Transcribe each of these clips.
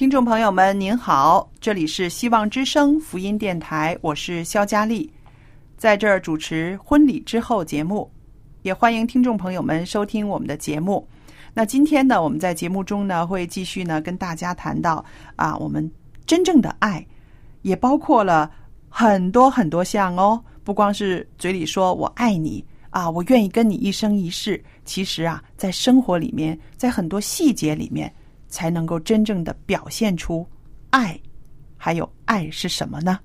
听众朋友们，您好，这里是希望之声福音电台，我是肖佳丽，在这儿主持婚礼之后节目，也欢迎听众朋友们收听我们的节目。那今天呢，我们在节目中呢会继续呢跟大家谈到啊，我们真正的爱，也包括了很多很多项哦，不光是嘴里说我爱你啊，我愿意跟你一生一世，其实啊，在生活里面，在很多细节里面。才能够真正的表现出爱，还有爱是什么呢？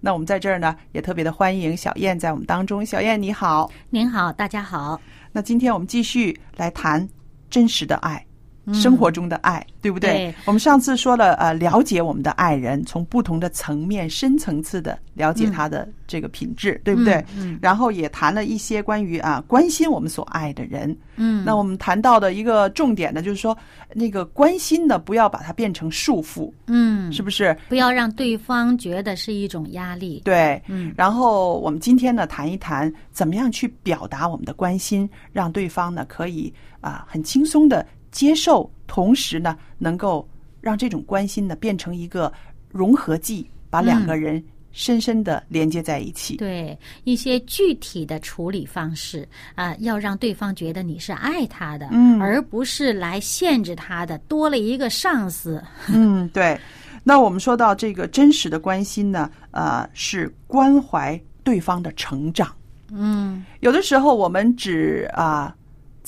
那我们在这儿呢，也特别的欢迎小燕在我们当中。小燕你好，您好，大家好。那今天我们继续来谈真实的爱，生活中的爱，对不对？对我们上次说了，呃，了解我们的爱人，从不同的层面、深层次的了解他的这个品质，对不对？嗯然后也谈了一些关于啊关心我们所爱的人。嗯，那我们谈到的一个重点呢，就是说那个关心呢，不要把它变成束缚，嗯，是不是？不要让对方觉得是一种压力。对，嗯然后我们今天呢，谈一谈怎么样去表达我们的关心，让对方呢可以啊、很轻松的接受，同时呢能够让这种关心呢变成一个融合剂，把两个人深深的连接在一起。对一些具体的处理方式啊、要让对方觉得你是爱他的，嗯而不是来限制他的，多了一个上司。嗯，对。那我们说到这个真实的关心呢，呃，是关怀对方的成长。嗯有的时候我们只啊、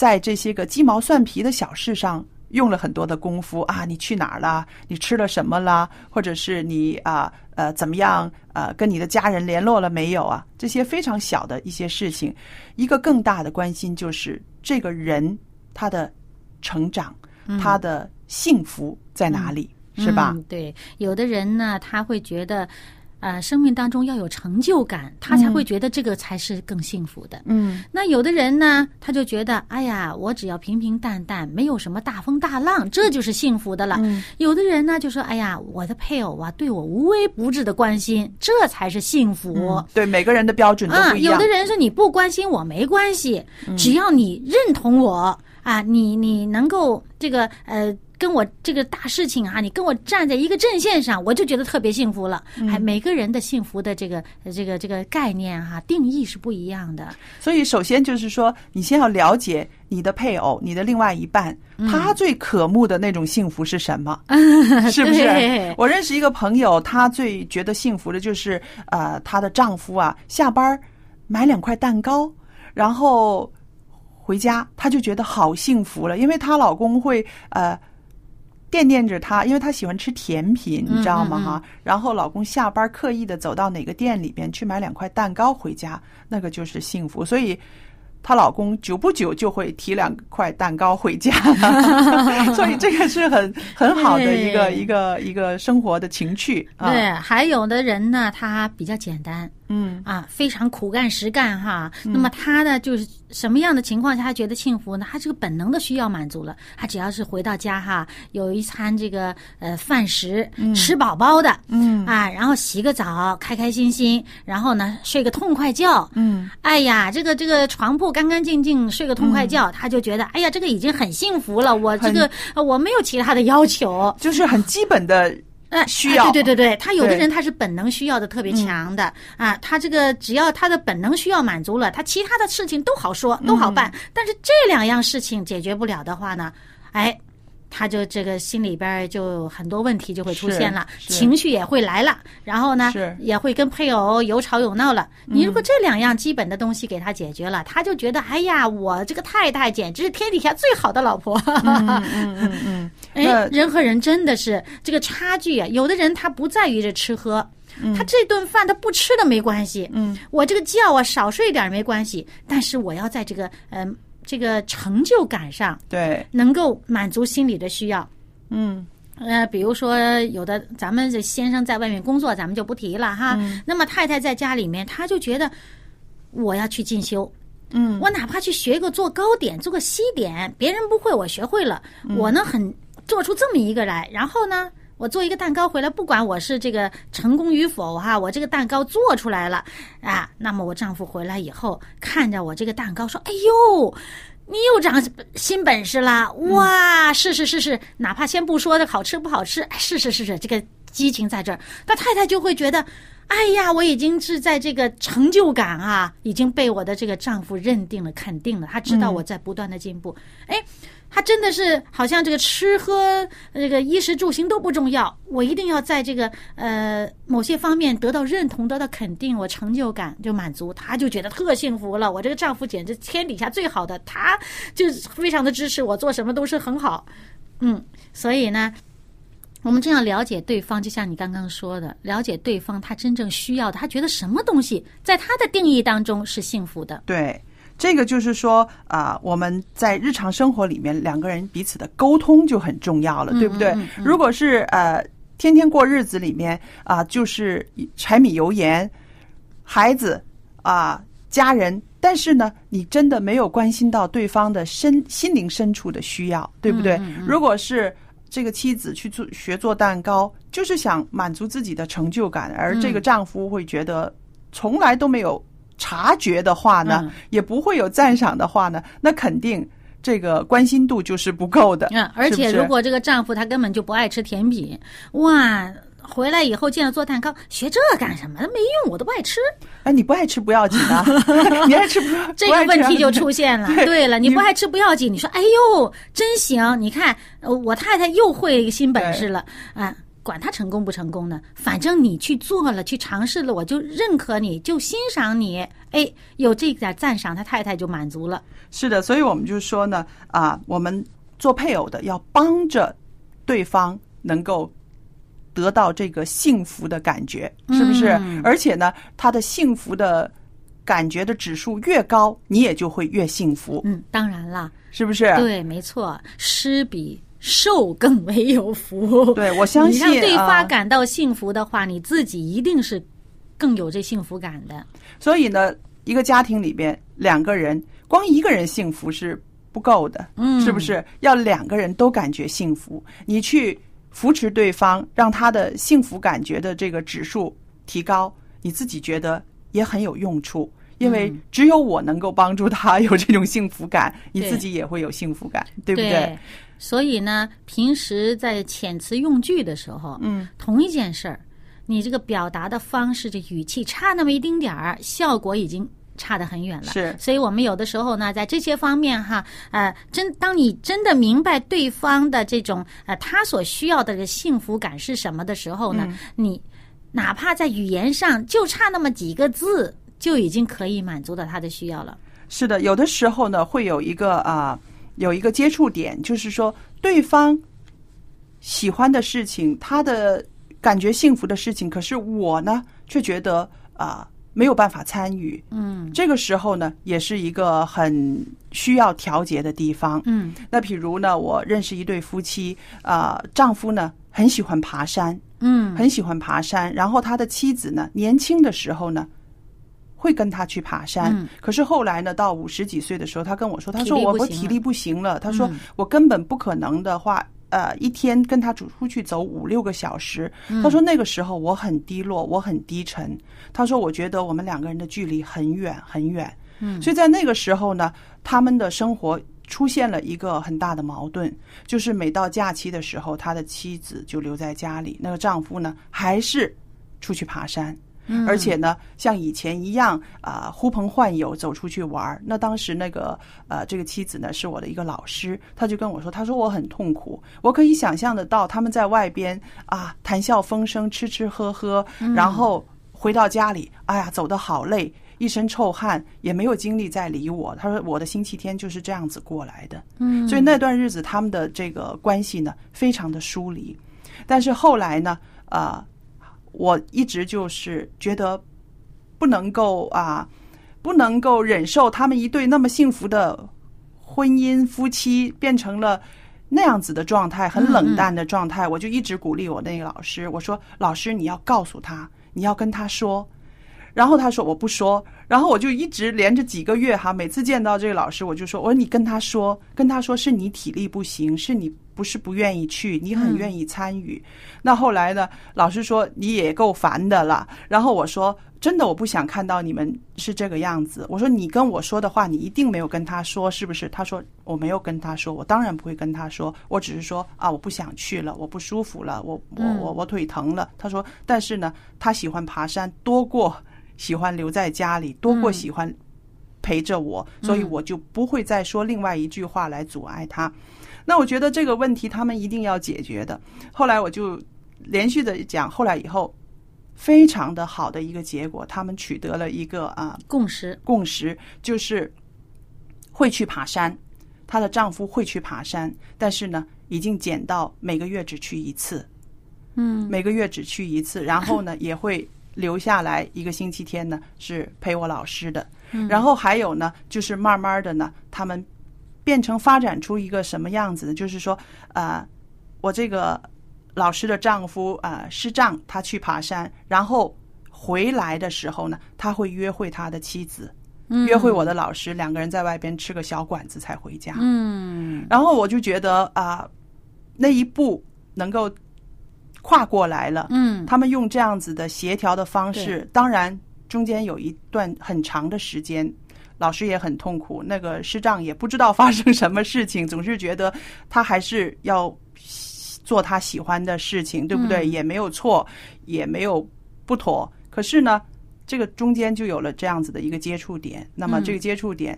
在这些个鸡毛蒜皮的小事上用了很多的功夫啊，你去哪儿了？你吃了什么了？或者是你啊呃怎么样呃跟你的家人联络了没有啊？这些非常小的一些事情，一个更大的关心就是这个人他的成长，他的幸福在哪里，是吧？嗯对，有的人呢，他会觉得，呃，生命当中要有成就感，他才会觉得这个才是更幸福的。嗯那有的人呢，他就觉得，哎呀，我只要平平淡淡，没有什么大风大浪，这就是幸福的了。嗯有的人呢，就说，哎呀，我的配偶啊，对我无微不至的关心，这才是幸福。嗯，对，每个人的标准都啊，不一样。有的人说你不关心我没关系，只要你认同我啊，你你能够这个呃跟我这个大事情啊，你跟我站在一个阵线上，我就觉得特别幸福了。还每个人的幸福的这个呃这个这个概念哈、定义是不一样的。所以，首先就是说，你先要了解你的配偶、你的另外一半，嗯他最渴慕的那种幸福是什么？是不是？我认识一个朋友，她最觉得幸福的就是，呃，她的丈夫啊，下班买两块蛋糕，然后回家，她就觉得好幸福了，因为她老公会呃。惦念着他，因为他喜欢吃甜品，你知道吗？嗯嗯嗯哈、然后老公下班刻意的走到哪个店里边去买两块蛋糕回家，那个就是幸福。所以她老公久不久就会提两块蛋糕回家，所以这个是很很好的一个一个一个生活的情趣啊。对，还有的人呢，他比较简单嗯。啊，非常苦干实干哈。那么他呢，就是什么样的情况下他觉得幸福呢？他这个本能的需要满足了，他只要是回到家哈，有一餐这个呃饭食，吃饱饱的，嗯。啊，然后洗个澡，开开心心，然后呢睡个痛快觉，嗯，哎呀，这个这个床铺干干净净，睡个痛快觉，他就觉得哎呀，这个已经很幸福了。我这个呃我没有其他的要求，就是很基本的呃，需要。哎对对对对，他有的人他是本能需要的特别强的、啊，他这个只要他的本能需要满足了，他其他的事情都好说都好办，但是这两样事情解决不了的话呢，哎。他就这个心里边就很多问题就会出现了，情绪也会来了，然后呢是也会跟配偶有吵有闹了。你如果这两样基本的东西给他解决了，他就觉得哎呀，我这个太太简直是天底下最好的老婆。嗯嗯嗯，哎，人和人真的是这个差距啊！有的人他不在于这吃喝，他这顿饭他不吃了没关系，嗯，我这个觉啊少睡一点没关系，但是我要在这个嗯、这个成就感上对，能够满足心理的需要。嗯呃，比如说有的咱们这先生在外面工作，咱们就不提了哈。那么太太在家里面，她就觉得我要去进修，嗯我哪怕去学个做糕点、做个西点，别人不会，我学会了，我呢很做出这么一个来，然后呢。我做一个蛋糕回来，不管我是这个成功与否哈，我这个蛋糕做出来了啊，那么我丈夫回来以后看着我这个蛋糕说：“哎呦，你又长新本事啦！哇，是是是是，哪怕先不说这好吃不好吃，哎，是是是是，这个激情在这儿，那太太就会觉得，哎呀，我已经是在这个成就感啊，已经被我的这个丈夫认定了、肯定了，他知道我在不断的进步，哎。他真的是好像这个吃喝、这个衣食住行都不重要，我一定要在这个呃某些方面得到认同、得到肯定，我成就感就满足，他就觉得特幸福了。我这个丈夫简直天底下最好的，他就非常的支持我做什么都是很好，嗯，所以呢。我们这样了解对方，就像你刚刚说的，了解对方他真正需要的，他觉得什么东西在他的定义当中是幸福的。对。这个就是说啊、我们在日常生活里面两个人彼此的沟通就很重要了，对不对？如果是呃天天过日子里面啊、就是柴米油盐，孩子啊、家人，但是呢，你真的没有关心到对方的身心灵深处的需要，对不对？如果是这个妻子去做学做蛋糕，就是想满足自己的成就感，而这个丈夫会觉得从来都没有察觉的话呢，嗯也不会有赞赏的话呢，那肯定这个关心度就是不够的。嗯，而且如果这个丈夫他根本就不爱吃甜品，哇，回来以后见了做蛋糕，学这干什么？没用，我都不爱吃。哎，你不爱吃不要紧啊，你爱吃不这个问题就 出现了。对对了，你你不爱吃不要紧，你说哎呦真行，你看呃我太太又会一个新本事了啊。管他成功不成功呢，反正你去做了，去尝试了，我就认可你，就欣赏你。哎，有这点赞赏，他太太就满足了。是的，所以我们就说呢，啊，我们做配偶的要帮着对方能够得到这个幸福的感觉，是不是？嗯而且呢，他的幸福的感觉的指数越高，你也就会越幸福，嗯，当然了，是不是？对，没错，施比受更为有福。对我相信你让对方啊感到幸福的话，你自己一定是更有这幸福感的。所以呢，一个家庭里边两个人，光一个人幸福是不够的，嗯是不是？要两个人都感觉幸福，你去扶持对方，让他的幸福感觉的这个指数提高，你自己觉得也很有用处。因为只有我能够帮助他有这种幸福感，你自己也会有幸福感，对不对对？所以呢，平时在遣词用句的时候，嗯，同一件事儿，你这个表达的方式、这语气差那么一丁点儿，效果已经。差得很远了，是所以我们有的时候呢，在这些方面哈，呃，真当你真的明白对方的这种呃他所需要的这个幸福感是什么的时候呢，你哪怕在语言上就差那么几个字，就已经可以满足到他的需要了。是的，有的时候呢，会有一个啊、有一个接触点，就是说对方喜欢的事情，他的感觉幸福的事情，可是我呢，却觉得啊、没有办法参与。嗯。这个时候呢，也是一个很需要调节的地方。嗯。那比如呢，我认识一对夫妻，啊，丈夫呢很喜欢爬山，嗯。很喜欢爬山，然后他的妻子呢，年轻的时候呢，会跟他去爬山。嗯可是后来呢，到五十几岁的时候，他跟我说，他说我我体力不行了，他说嗯我根本不可能的话。呃，一天跟他出出去走五六个小时，嗯他说那个时候我很低落，我很低沉。他说我觉得我们两个人的距离很远很远。嗯所以在那个时候呢，他们的生活出现了一个很大的矛盾，就是每到假期的时候，他的妻子就留在家里，那个丈夫呢还是出去爬山。嗯而且呢，像以前一样啊、呼朋唤友走出去玩儿。那当时那个呃，这个妻子呢是我的一个老师，他就跟我说，他说我很痛苦，我可以想象得到他们在外边啊谈笑风生，吃吃喝喝，然后回到家里，哎呀，走得好累，一身臭汗，也没有精力再理我。他说我的星期天就是这样子过来的。嗯所以那段日子他们的这个关系呢，非常的疏离。但是后来呢，呃，我一直就是觉得不能够啊，不能够忍受他们一对那么幸福的婚姻夫妻变成了。那样子的状态，很冷淡的状态，我就一直鼓励我那个老师，我说：“老师，你要告诉他，你要跟他说。”然后他说我不说，然后我就一直连着几个月哈，每次见到这个老师，我就说，我说你跟他说，跟他说是你体力不行，是你不是不愿意去，你很愿意参与。那后来呢，老师说你也够烦的了。然后我说真的，我不想看到你们是这个样子。我说你跟我说的话，你一定没有跟他说，是不是？他说我没有跟他说，我当然不会跟他说，我只是说啊，我不想去了，我不舒服了，我我我我腿疼了。他说，但是呢，他喜欢爬山多过。喜欢留在家里多过喜欢陪着我，所以我就不会再说另外一句话来阻碍他。那我觉得这个问题他们一定要解决的。后来我就连续的讲，后来以后非常的好的一个结果，他们取得了一个啊共识，共识，就是会去爬山。她的丈夫会去爬山，但是呢，已经减到每个月只去一次。嗯每个月只去一次，然后呢也会留下来一个星期天呢是陪我老师的，然后还有呢就是慢慢的呢他们变成发展出一个什么样子呢？就是说呃我这个老师的丈夫呃师丈他去爬山，然后回来的时候呢他会约会他的妻子，约会我的老师，两个人在外边吃个小馆子才回家。嗯然后我就觉得啊、那一步能够跨过来了。嗯他们用这样子的协调的方式，当然中间有一段很长的时间，老师也很痛苦，那个师长也不知道发生什么事情，总是觉得他还是要做他喜欢的事情，对不对？嗯也没有错，也没有不妥。可是呢，这个中间就有了这样子的一个接触点，那么嗯这个接触点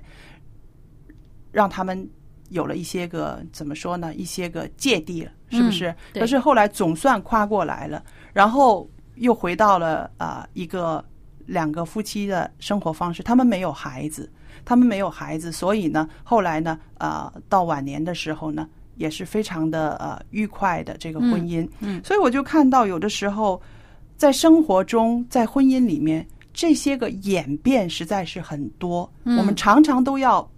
让他们有了一些个怎么说呢？一些个芥蒂了，是不是？嗯可是后来总算跨过来了，然后又回到了啊、呃一个两个夫妻的生活方式。他们没有孩子，他们没有孩子，所以呢，后来呢，呃，到晚年的时候呢，也是非常的呃愉快的这个婚姻。嗯嗯所以我就看到有的时候在生活中，在婚姻里面。这些个演变实在是很多，嗯我们常常都要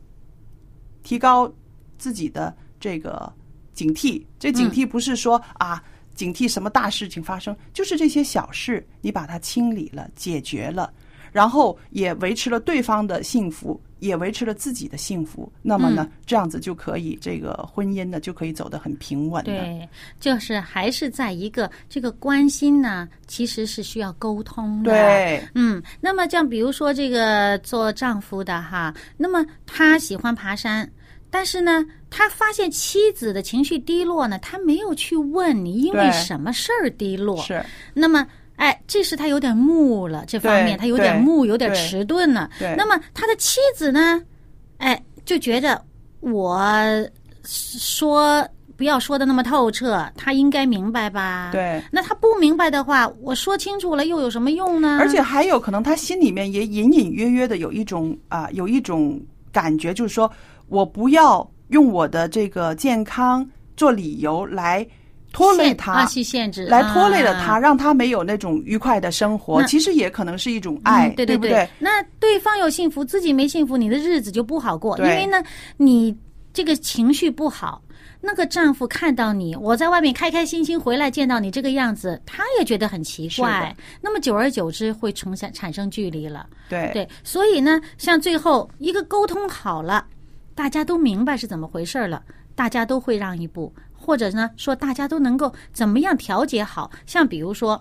提高自己的这个警惕。这警惕不是说、啊，警惕什么大事情发生，就是这些小事，你把它清理了、解决了，然后也维持了对方的幸福，也维持了自己的幸福。那么呢，这样子就可以，这个婚姻呢就可以走得很平稳的。对，就是还是在一个这个关心呢，其实是需要沟通的。对，嗯，那么像比如说这个做丈夫的哈，那么他喜欢爬山，但是呢，他发现妻子的情绪低落呢，他没有去问你因为什么事儿低落。是，那么，哎，这是他有点木了，这方面他有点木，有点迟钝了。对那么他的妻子呢，哎，就觉得我说不要说的那么透彻，他应该明白吧？。对。那他不明白的话，我说清楚了又有什么用呢？而且还有可能他心里面也隐隐约约的有一种啊、有一种感觉，就是说我不要用我的这个健康做理由来拖累他，去限制，来拖累了他，啊让他没有那种愉快的生活。其实也可能是一种爱，嗯、对不对？那对方有幸福，自己没幸福，你的日子就不好过。因为呢，你这个情绪不好，那个丈夫看到你，我在外面开开心心回来见到你这个样子，他也觉得很奇怪。那么久而久之会重产产生距离了。对对，所以呢，像最后一个沟通好了，大家都明白是怎么回事了，大家都会让一步，或者呢说大家都能够怎么样调节好，像比如说。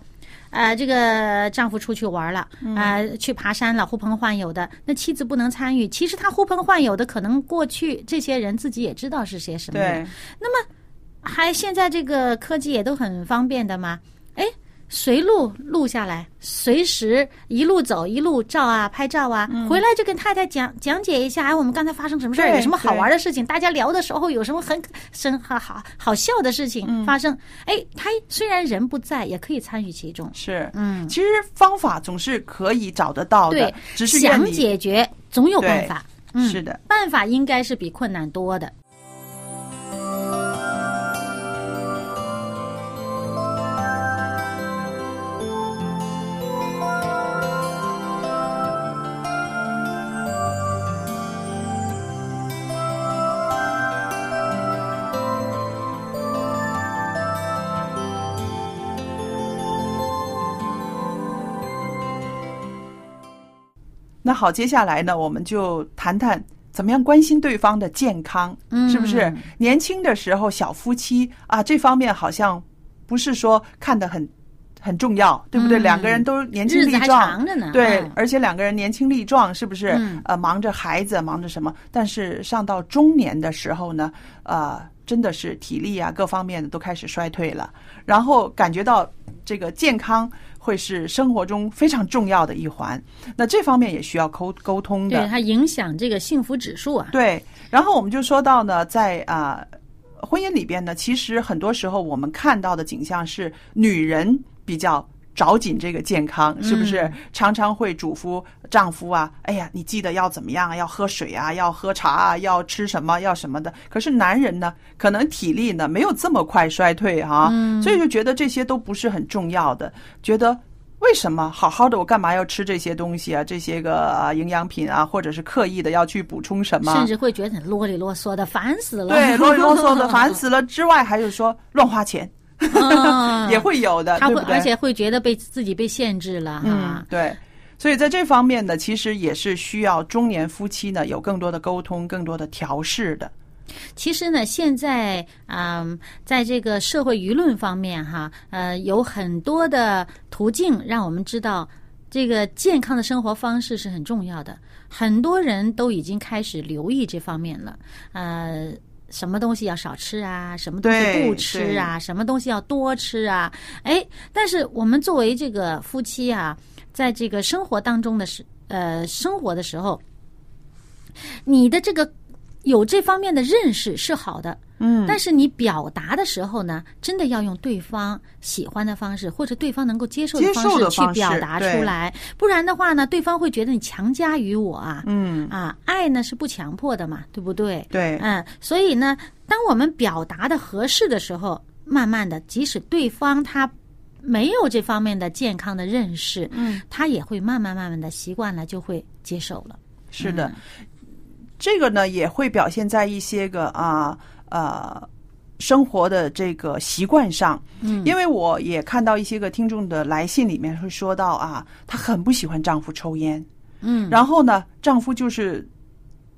呃，这个丈夫出去玩了，啊，去爬山了，呼朋唤友的，那妻子不能参与。其实他呼朋唤友的，可能过去这些人自己也知道是些什么人。那么，还现在这个科技也都很方便的嘛？哎。随录录下来，随时一路走一路照啊，拍照啊，回来就跟太太讲讲解一下，哎，我们刚才发生什么事儿，有什么好玩的事情，大家聊的时候有什么很生好好好笑的事情发生，哎，他虽然人不在，也可以参与其中。是，嗯，其实方法总是可以找得到的，只是想解决总有办法。是的，办法应该是比困难多的。好，接下来呢，我们就谈谈怎么样关心对方的健康，是不是？年轻的时候，小夫妻啊，这方面好像不是说看得很很重要，对不对？两个人都年轻力壮，对，而且两个人年轻力壮，是不是？呃，忙着孩子，忙着什么？但是上到中年的时候呢，呃，真的是体力啊，各方面的都开始衰退了，然后感觉到这个健康。会是生活中非常重要的一环，那这方面也需要沟沟通的。对它影响这个幸福指数啊。对，然后我们就说到呢，在啊婚姻里边呢，其实很多时候我们看到的景象是女人比较。找紧这个健康，是不是常常会嘱咐丈夫啊？哎呀，你记得要怎么样？要喝水啊，要喝茶啊，要吃什么，要什么的。可是男人呢，可能体力呢没有这么快衰退哈，所以就觉得这些都不是很重要的。觉得为什么好好的我干嘛要吃这些东西啊？这些个营养品啊，或者是刻意的要去补充什么？甚至会觉得很啰里啰嗦的，烦死了。对，啰里啰嗦的，烦死了。之外，还有说乱花钱。也会有的，他会而且会觉得被自己被限制了哈。对，所以在这方面呢，其实也是需要中年夫妻呢有更多的沟通、更多的调试的。其实呢，现在嗯，在这个社会舆论方面哈，呃，有很多的途径让我们知道，这个健康的生活方式是很重要的。很多人都已经开始留意这方面了，呃。什么东西要少吃啊？什么东西不吃啊？什么东西要多吃啊？哎，但是我们作为这个夫妻啊，在这个生活当中的时呃生活的时候，你的这个有这方面的认识是好的。嗯，但是你表达的时候呢，真的要用对方喜欢的方式，或者对方能够接受的方式去表达出来，不然的话呢，对方会觉得你强加于我啊。嗯啊，爱呢是不强迫的嘛，对不对？对，嗯，所以呢，当我们表达的合适的时候，慢慢的，即使对方他没有这方面的健康的认识，嗯，他也会慢慢慢慢的习惯了，就会接受了。是的，这个呢也会表现在一些个啊。呃，生活的这个习惯上，嗯，因为我也看到一些个听众的来信里面会说到啊，她很不喜欢丈夫抽烟，嗯，然后呢，丈夫就是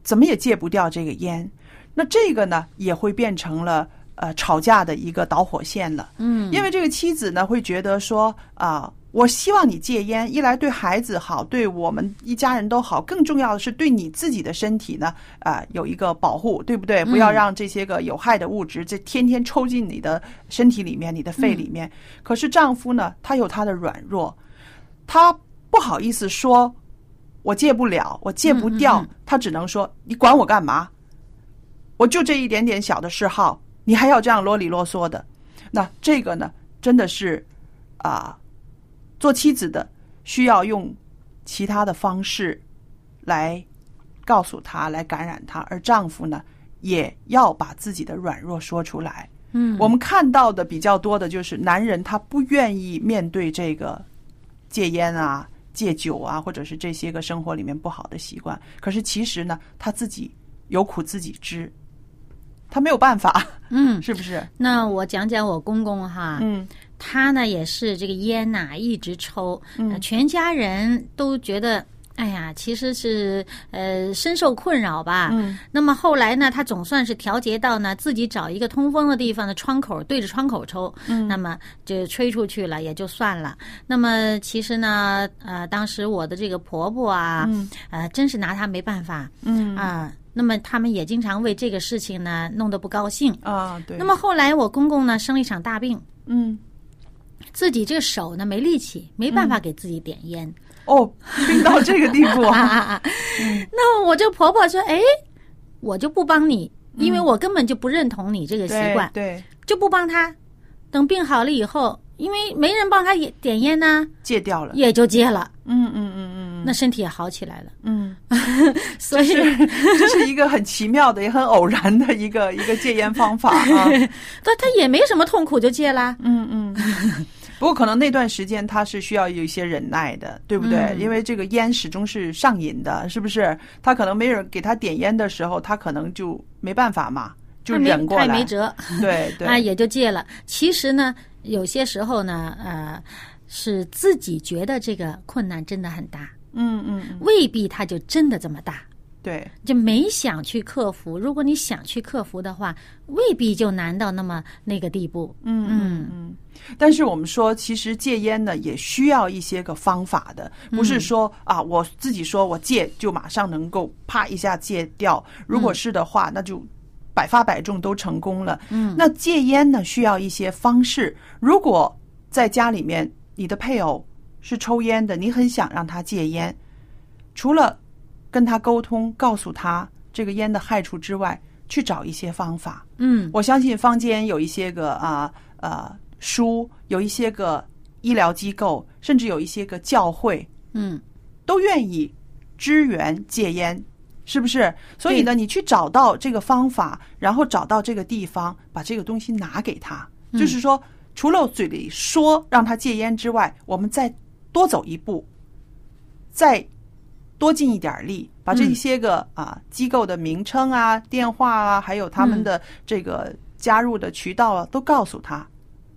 怎么也戒不掉这个烟，那这个呢也会变成了呃吵架的一个导火线了，嗯，因为这个妻子呢会觉得说啊。我希望你戒烟，一来对孩子好，对我们一家人都好。更重要的是，对你自己的身体呢，啊，有一个保护，对不对？不要让这些个有害的物质这天天抽进你的身体里面、你的肺里面。可是丈夫呢，他有他的软弱，他不好意思说，我戒不了，我戒不掉。他只能说，你管我干嘛？我就这一点点小的嗜好，你还要这样啰里啰嗦的？那这个呢，真的是啊。做妻子的需要用其他的方式来告诉他，来感染他；而丈夫呢，也要把自己的软弱说出来。嗯，我们看到的比较多的就是男人他不愿意面对这个戒烟啊、戒酒啊，或者是这些个生活里面不好的习惯。可是其实呢，他自己有苦自己知。他没有办法，嗯，是不是？那我讲讲我公公哈，嗯他呢也是这个烟呐、一直抽，全家人都觉得。哎呀，其实是呃深受困扰吧。嗯那么后来呢，他总算是调节到呢，自己找一个通风的地方的窗口对着窗口抽，嗯那么就吹出去了，也就算了。那么其实呢，呃，当时我的这个婆婆啊，嗯呃，真是拿她没办法嗯啊。那么他们也经常为这个事情呢弄得不高兴。啊，对。那么后来我公公呢生了一场大病，嗯自己这个手呢没力气，没办法给自己点烟。哦，病到这个地步！那我这婆婆说：“哎，我就不帮你，因为我根本就不认同你这个习惯，对，就不帮她。等病好了以后，因为没人帮她也点烟呢，戒掉了。也就戒了，嗯嗯嗯嗯那身体也好起来了。嗯，所以，这是一个很奇妙的，也很偶然的一个一个戒烟方法啊。但她也没什么痛苦，就戒啦。嗯嗯。不过可能那段时间他是需要有一些忍耐的，对不对？嗯因为这个烟始终是上瘾的，是不是？他可能没人给他点烟的时候，他可能就没办法嘛，就忍过来。她也没辙，对对，啊，也就戒了。其实呢，有些时候呢，呃，是自己觉得这个困难真的很大，嗯嗯嗯，未必他就真的这么大。对，就没想去克服。如果你想去克服的话，未必就难到那么那个地步。嗯嗯嗯。但是我们说，其实戒烟呢，也需要一些个方法的，不是说啊，我自己说我戒就马上能够啪一下戒掉。如果是的话，那就百发百中都成功了。嗯，那戒烟呢，需要一些方式。如果在家里面，你的配偶是抽烟的，你很想让他戒烟，除了跟他沟通，告诉他这个烟的害处之外，去找一些方法。嗯。我相信坊间有一些个啊呃书，有一些个医疗机构，甚至有一些个教会，嗯。都愿意支援戒烟，是不是？所以呢，你去找到这个方法，然后找到这个地方，把这个东西拿给他，就是说，除了嘴里说让他戒烟之外，我们再多走一步，再多尽一点力，把这些个啊机构的名称啊、电话啊，还有他们的这个加入的渠道啊，都告诉他，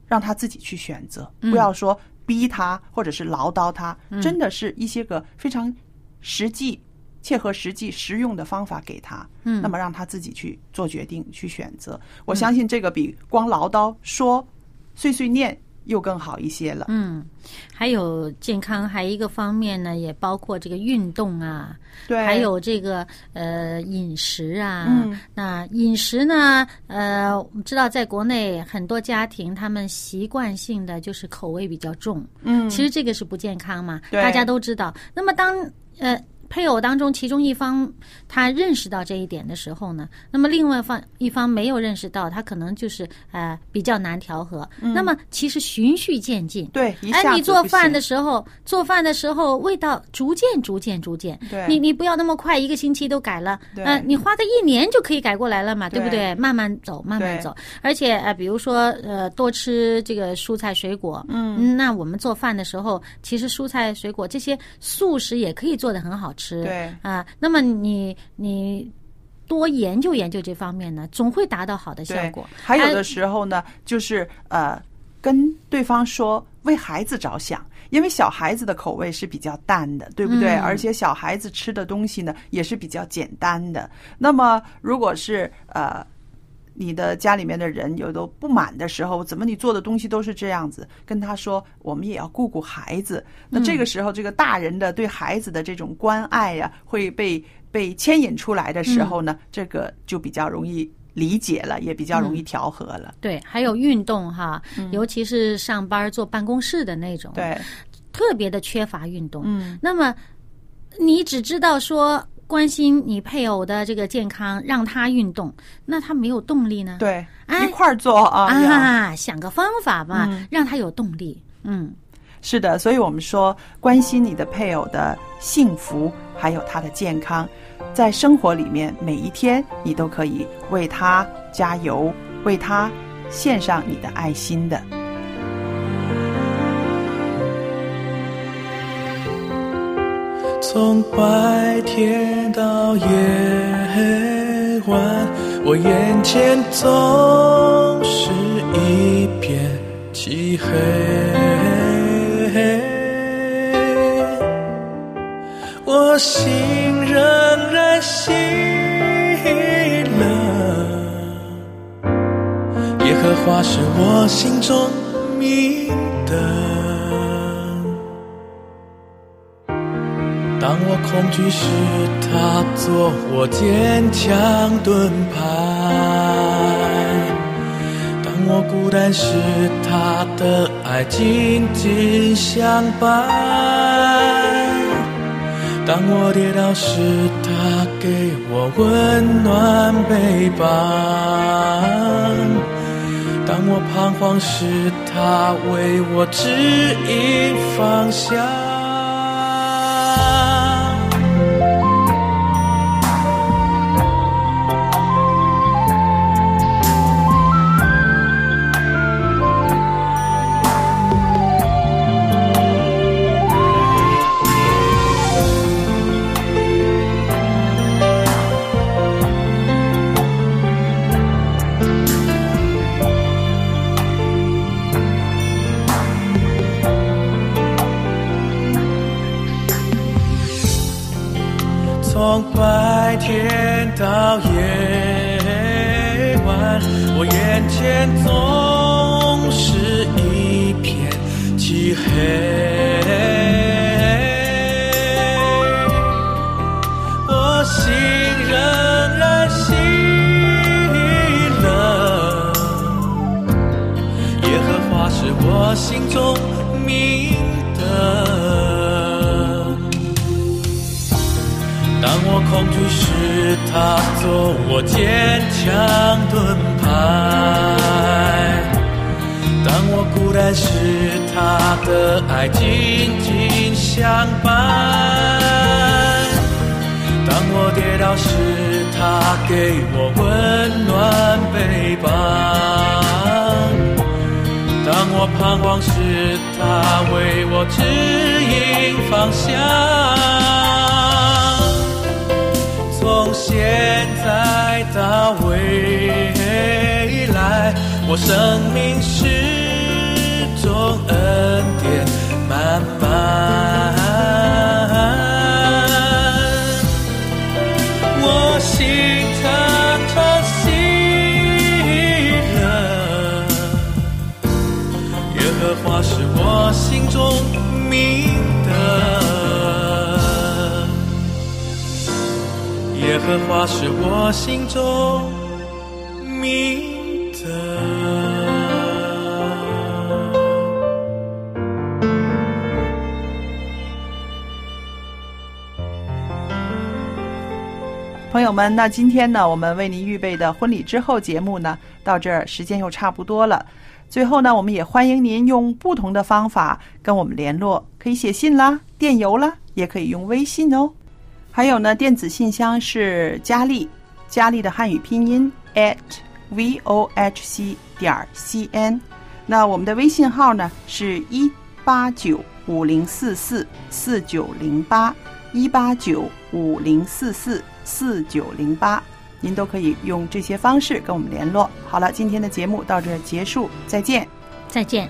让他自己去选择，不要说逼他或者是唠叨他，真的是一些个非常实际、切合实际、实用的方法给他，嗯。那么让他自己去做决定、去选择。我相信这个比光唠叨说碎碎念又更好一些了。嗯，还有健康，还有一个方面呢，也包括这个运动啊，对，还有这个呃饮食啊。嗯那饮食呢，呃，我们知道在国内很多家庭，他们习惯性的就是口味比较重，嗯，其实这个是不健康嘛，对大家都知道。那么当呃配偶当中其中一方他认识到这一点的时候呢，那么另外方一方没有认识到，他可能就是呃比较难调和。那么其实循序渐进。对，哎，你做饭的时候，做饭的时候味道逐渐、逐渐、逐渐。对你你不要那么快，一个星期都改了。对呃，你花个一年就可以改过来了嘛，对不对对？慢慢走，慢慢走。而且呃，比如说呃，多吃这个蔬菜水果。嗯，那我们做饭的时候，其实蔬菜水果这些素食也可以做的很好吃。对啊、那么你你多研究研究这方面呢，总会达到好的效果。还有哎的时候呢，就是呃，跟对方说为孩子着想，因为小孩子的口味是比较淡的，对不对？嗯而且小孩子吃的东西呢也是比较简单的。那么如果是呃。你的家里面的人有都不满的时候，怎么你做的东西都是这样子？跟他说，我们也要顾顾孩子。那这个时候，这个大人的对孩子的这种关爱呀、会被被牵引出来的时候呢，这个就比较容易理解了，也比较容易调和了。对，还有运动哈，尤其是上班坐办公室的那种，，对，特别的缺乏运动。嗯，那么你只知道说关心你配偶的这个健康，让他运动，那他没有动力呢？对，哎一块儿做啊。啊，想个方法吧，嗯让他有动力。嗯，是的，所以我们说，关心你的配偶的幸福，还有他的健康，在生活里面每一天，你都可以为他加油，为他献上你的爱心的。从白天到夜晚，我眼前总是一片漆黑，我心仍然喜乐。耶和华是我心中明灯。当我恐惧时，他做我坚强盾牌；当我孤单时，他的爱紧紧相伴；当我跌倒时，他给我温暖背膀；当我彷徨时，他为我指引方向。从白天到夜晚，我眼前总是一片漆黑。恐惧时，他做我坚强盾牌；当我孤单时，他的爱紧紧相伴；当我跌倒时，他给我温暖背膀；当我彷徨时，他为我指引方向。现在到未来，我生命始终恩典满满。耶和华是我心中明灯。朋友们，那今天呢，我们为您预备的婚礼之后节目呢，到这儿时间又差不多了。最后呢，我们也欢迎您用不同的方法跟我们联络，可以写信啦、电邮啦，也可以用微信哦。还有呢，电子信箱是佳丽，佳丽的汉语拼音 at v o h c 点 c n。那我们的微信号呢是一八九五零四四四九零八一八九五零四四四九零八，您都可以用这些方式跟我们联络。好了，今天的节目到这结束，再见。再见。